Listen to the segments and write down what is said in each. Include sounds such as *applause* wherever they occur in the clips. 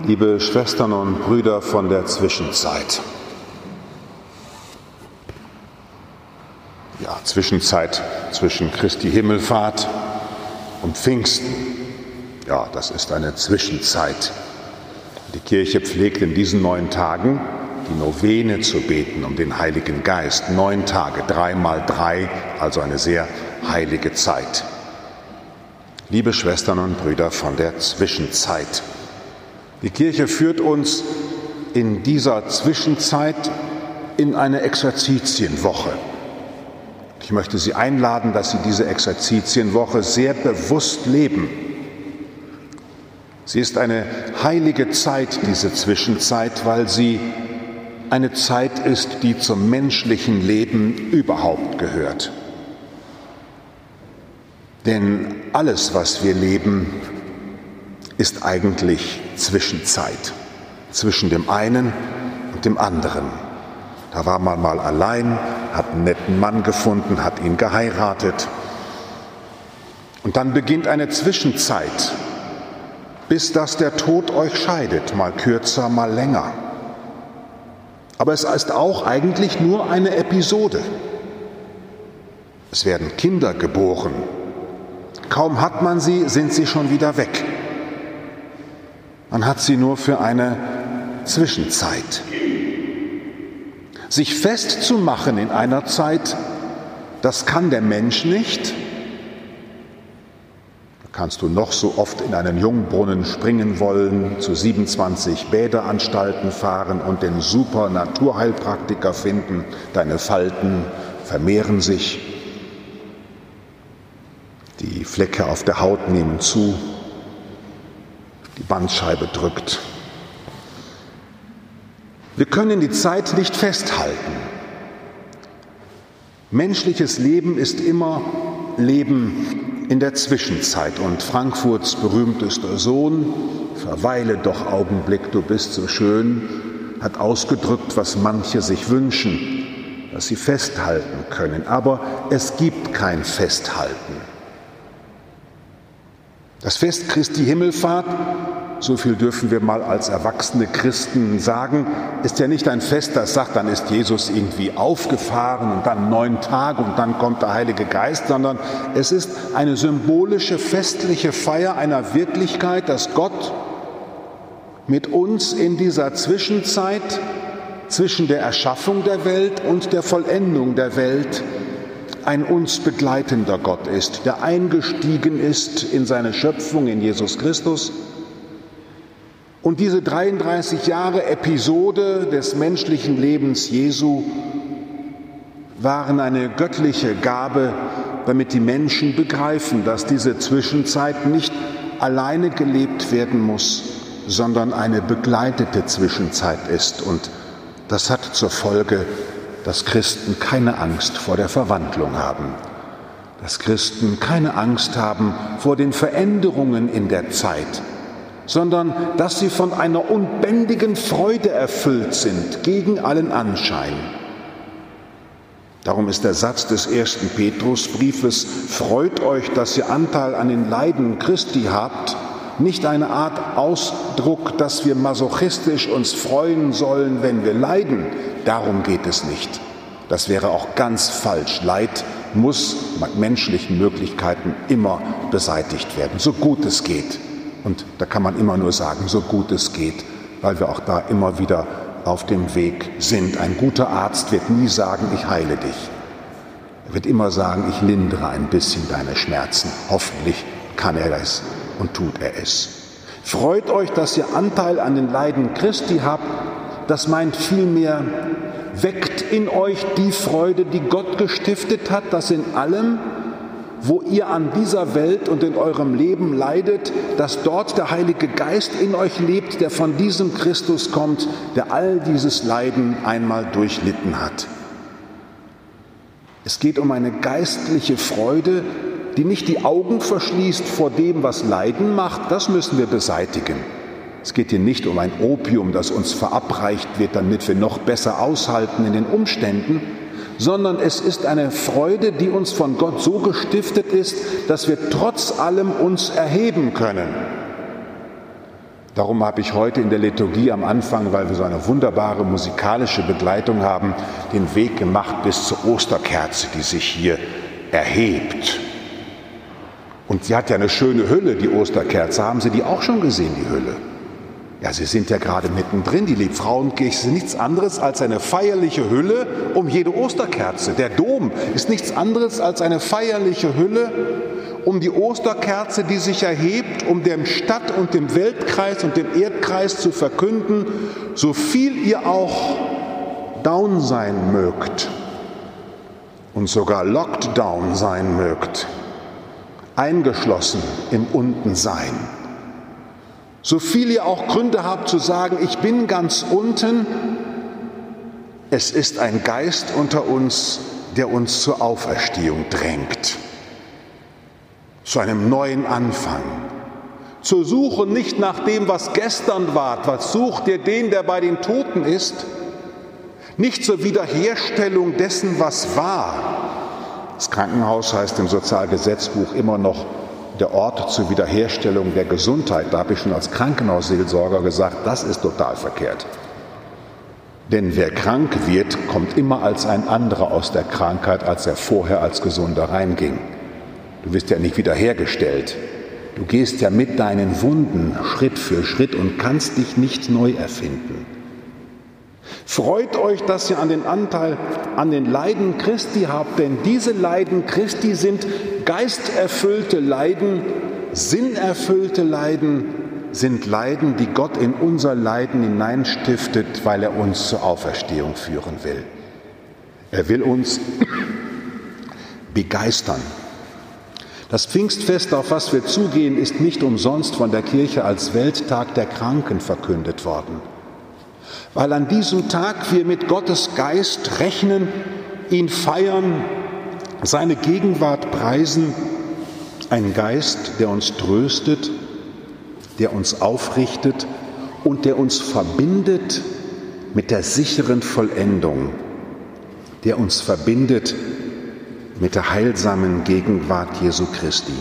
liebe Schwestern und Brüder von der Zwischenzeit. Ja, Zwischenzeit zwischen Christi Himmelfahrt und Pfingsten. Ja, das ist eine Zwischenzeit. Die Kirche pflegt in diesen neun Tagen die Novene zu beten um den Heiligen Geist. Neun Tage, drei mal drei, also eine sehr heilige Zeit. Liebe Schwestern und Brüder von der Zwischenzeit. Die Kirche führt uns in dieser Zwischenzeit in eine Exerzitienwoche. Ich möchte Sie einladen, dass Sie diese Exerzitienwoche sehr bewusst leben. Sie ist eine heilige Zeit, diese Zwischenzeit, weil sie eine Zeit ist, die zum menschlichen Leben überhaupt gehört. Denn alles, was wir leben, ist eigentlich Zwischenzeit, zwischen dem einen und dem anderen. Da war man mal allein, hat einen netten Mann gefunden, hat ihn geheiratet. Und dann beginnt eine Zwischenzeit, bis dass der Tod euch scheidet, mal kürzer, mal länger. Aber es ist auch eigentlich nur eine Episode. Es werden Kinder geboren. Kaum hat man sie, sind sie schon wieder weg. Man hat sie nur für eine Zwischenzeit. Sich festzumachen in einer Zeit, das kann der Mensch nicht. Da kannst du noch so oft in einen Jungbrunnen springen wollen, zu 27 Bäderanstalten fahren und den super Naturheilpraktiker finden. Deine Falten vermehren sich. Die Flecke auf der Haut nehmen zu. Die Bandscheibe drückt. Wir können die Zeit nicht festhalten. Menschliches Leben ist immer Leben in der Zwischenzeit. Und Frankfurts berühmtester Sohn, verweile doch Augenblick, du bist so schön, hat ausgedrückt, was manche sich wünschen, dass sie festhalten können. Aber es gibt kein Festhalten. Das Fest Christi Himmelfahrt so viel dürfen wir mal als erwachsene Christen sagen, ist ja nicht ein Fest, das sagt, dann ist Jesus irgendwie aufgefahren und dann neun Tage und dann kommt der Heilige Geist, sondern es ist eine symbolische, festliche Feier einer Wirklichkeit, dass Gott mit uns in dieser Zwischenzeit zwischen der Erschaffung der Welt und der Vollendung der Welt ein uns begleitender Gott ist, der eingestiegen ist in seine Schöpfung in Jesus Christus und diese 33 Jahre Episode des menschlichen Lebens Jesu waren eine göttliche Gabe, damit die Menschen begreifen, dass diese Zwischenzeit nicht alleine gelebt werden muss, sondern eine begleitete Zwischenzeit ist. Und das hat zur Folge, dass Christen keine Angst vor der Verwandlung haben, dass Christen keine Angst haben vor den Veränderungen in der Zeit, sondern dass sie von einer unbändigen Freude erfüllt sind gegen allen Anschein. Darum ist der Satz des ersten Petrusbriefes, freut euch, dass ihr Anteil an den Leiden Christi habt, nicht eine Art Ausdruck, dass wir masochistisch uns freuen sollen, wenn wir leiden. Darum geht es nicht. Das wäre auch ganz falsch. Leid muss mit menschlichen Möglichkeiten immer beseitigt werden, so gut es geht. Und da kann man immer nur sagen, so gut es geht, weil wir auch da immer wieder auf dem Weg sind. Ein guter Arzt wird nie sagen, ich heile dich. Er wird immer sagen, ich lindere ein bisschen deine Schmerzen. Hoffentlich kann er das und tut er es. Freut euch, dass ihr Anteil an den Leiden Christi habt. Das meint vielmehr, weckt in euch die Freude, die Gott gestiftet hat, dass in allem, wo ihr an dieser Welt und in eurem Leben leidet, dass dort der Heilige Geist in euch lebt, der von diesem Christus kommt, der all dieses Leiden einmal durchlitten hat. Es geht um eine geistliche Freude, die nicht die Augen verschließt vor dem, was Leiden macht, das müssen wir beseitigen. Es geht hier nicht um ein Opium, das uns verabreicht wird, damit wir noch besser aushalten in den Umständen, sondern es ist eine Freude, die uns von Gott so gestiftet ist, dass wir trotz allem uns erheben können. Darum habe ich heute in der Liturgie am Anfang, weil wir so eine wunderbare musikalische Begleitung haben, den Weg gemacht bis zur Osterkerze, die sich hier erhebt. Und sie hat ja eine schöne Hülle, die Osterkerze. Haben Sie die auch schon gesehen, die Hülle? Ja, Sie sind ja gerade mittendrin. Die Liebfrauenkirche ist nichts anderes als eine feierliche Hülle um jede Osterkerze. Der Dom ist nichts anderes als eine feierliche Hülle um die Osterkerze, die sich erhebt, um dem Stadt- und dem Weltkreis und dem Erdkreis zu verkünden, so viel ihr auch down sein mögt und sogar locked down sein mögt, eingeschlossen im Untensein so viel ihr auch Gründe habt zu sagen, ich bin ganz unten, es ist ein Geist unter uns, der uns zur Auferstehung drängt, zu einem neuen Anfang, zur Suche nicht nach dem, was gestern war, was sucht ihr den, der bei den Toten ist, nicht zur Wiederherstellung dessen, was war. Das Krankenhaus heißt im Sozialgesetzbuch immer noch der Ort zur Wiederherstellung der Gesundheit. Da habe ich schon als Krankenhausseelsorger gesagt, das ist total verkehrt. Denn wer krank wird, kommt immer als ein anderer aus der Krankheit, als er vorher als Gesunder reinging. Du wirst ja nicht wiederhergestellt. Du gehst ja mit deinen Wunden Schritt für Schritt und kannst dich nicht neu erfinden. Freut euch, dass ihr an den Anteil an den Leiden Christi habt, denn diese Leiden Christi sind geisterfüllte Leiden, sinnerfüllte Leiden, sind Leiden, die Gott in unser Leiden hineinstiftet, weil er uns zur Auferstehung führen will. Er will uns *clears throat* begeistern. Das Pfingstfest, auf was wir zugehen, ist nicht umsonst von der Kirche als Welttag der Kranken verkündet worden weil an diesem Tag wir mit Gottes Geist rechnen, ihn feiern, seine Gegenwart preisen, ein Geist, der uns tröstet, der uns aufrichtet und der uns verbindet mit der sicheren Vollendung, der uns verbindet mit der heilsamen Gegenwart Jesu Christi.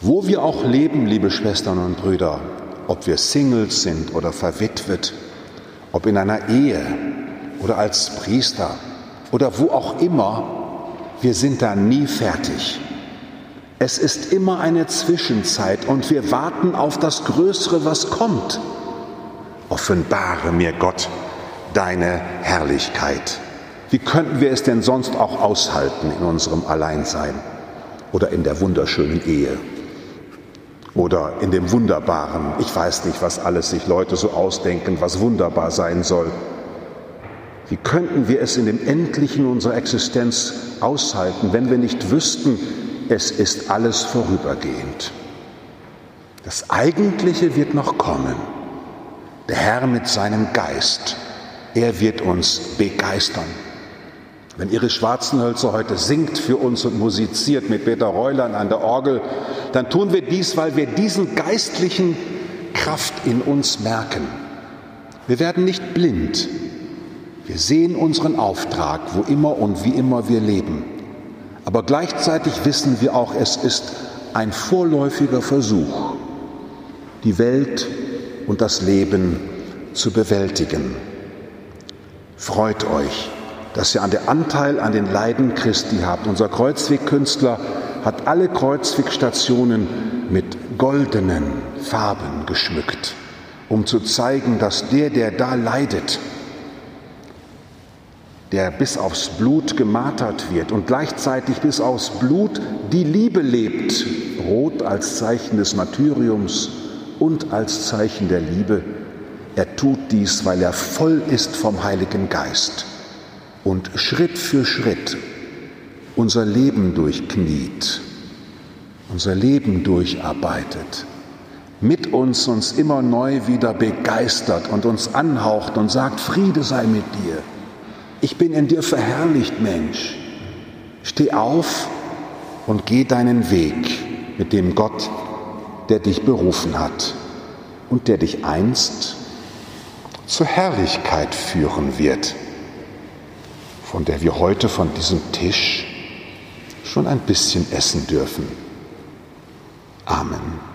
Wo wir auch leben, liebe Schwestern und Brüder, ob wir Singles sind oder verwitwet, ob in einer Ehe oder als Priester oder wo auch immer, wir sind da nie fertig. Es ist immer eine Zwischenzeit und wir warten auf das Größere, was kommt. Offenbare mir Gott deine Herrlichkeit. Wie könnten wir es denn sonst auch aushalten in unserem Alleinsein oder in der wunderschönen Ehe? Oder in dem Wunderbaren. Ich weiß nicht, was alles sich Leute so ausdenken, was wunderbar sein soll. Wie könnten wir es in dem Endlichen unserer Existenz aushalten, wenn wir nicht wüssten, es ist alles vorübergehend. Das Eigentliche wird noch kommen. Der Herr mit seinem Geist, er wird uns begeistern. Wenn Iris Schwarzenhölzer heute singt für uns und musiziert mit Peter Reuland an der Orgel, dann tun wir dies, weil wir diesen geistlichen Kraft in uns merken. Wir werden nicht blind. Wir sehen unseren Auftrag, wo immer und wie immer wir leben. Aber gleichzeitig wissen wir auch, es ist ein vorläufiger Versuch, die Welt und das Leben zu bewältigen. Freut euch dass ihr an der Anteil an den Leiden Christi habt. Unser Kreuzwegkünstler hat alle Kreuzwegstationen mit goldenen Farben geschmückt, um zu zeigen, dass der, der da leidet, der bis aufs Blut gemartert wird und gleichzeitig bis aufs Blut die Liebe lebt, rot als Zeichen des Martyriums und als Zeichen der Liebe, er tut dies, weil er voll ist vom Heiligen Geist und Schritt für Schritt unser Leben durchkniet, unser Leben durcharbeitet, mit uns uns immer neu wieder begeistert und uns anhaucht und sagt, Friede sei mit dir. Ich bin in dir verherrlicht, Mensch. Steh auf und geh deinen Weg mit dem Gott, der dich berufen hat und der dich einst zur Herrlichkeit führen wird von der wir heute von diesem Tisch schon ein bisschen essen dürfen. Amen.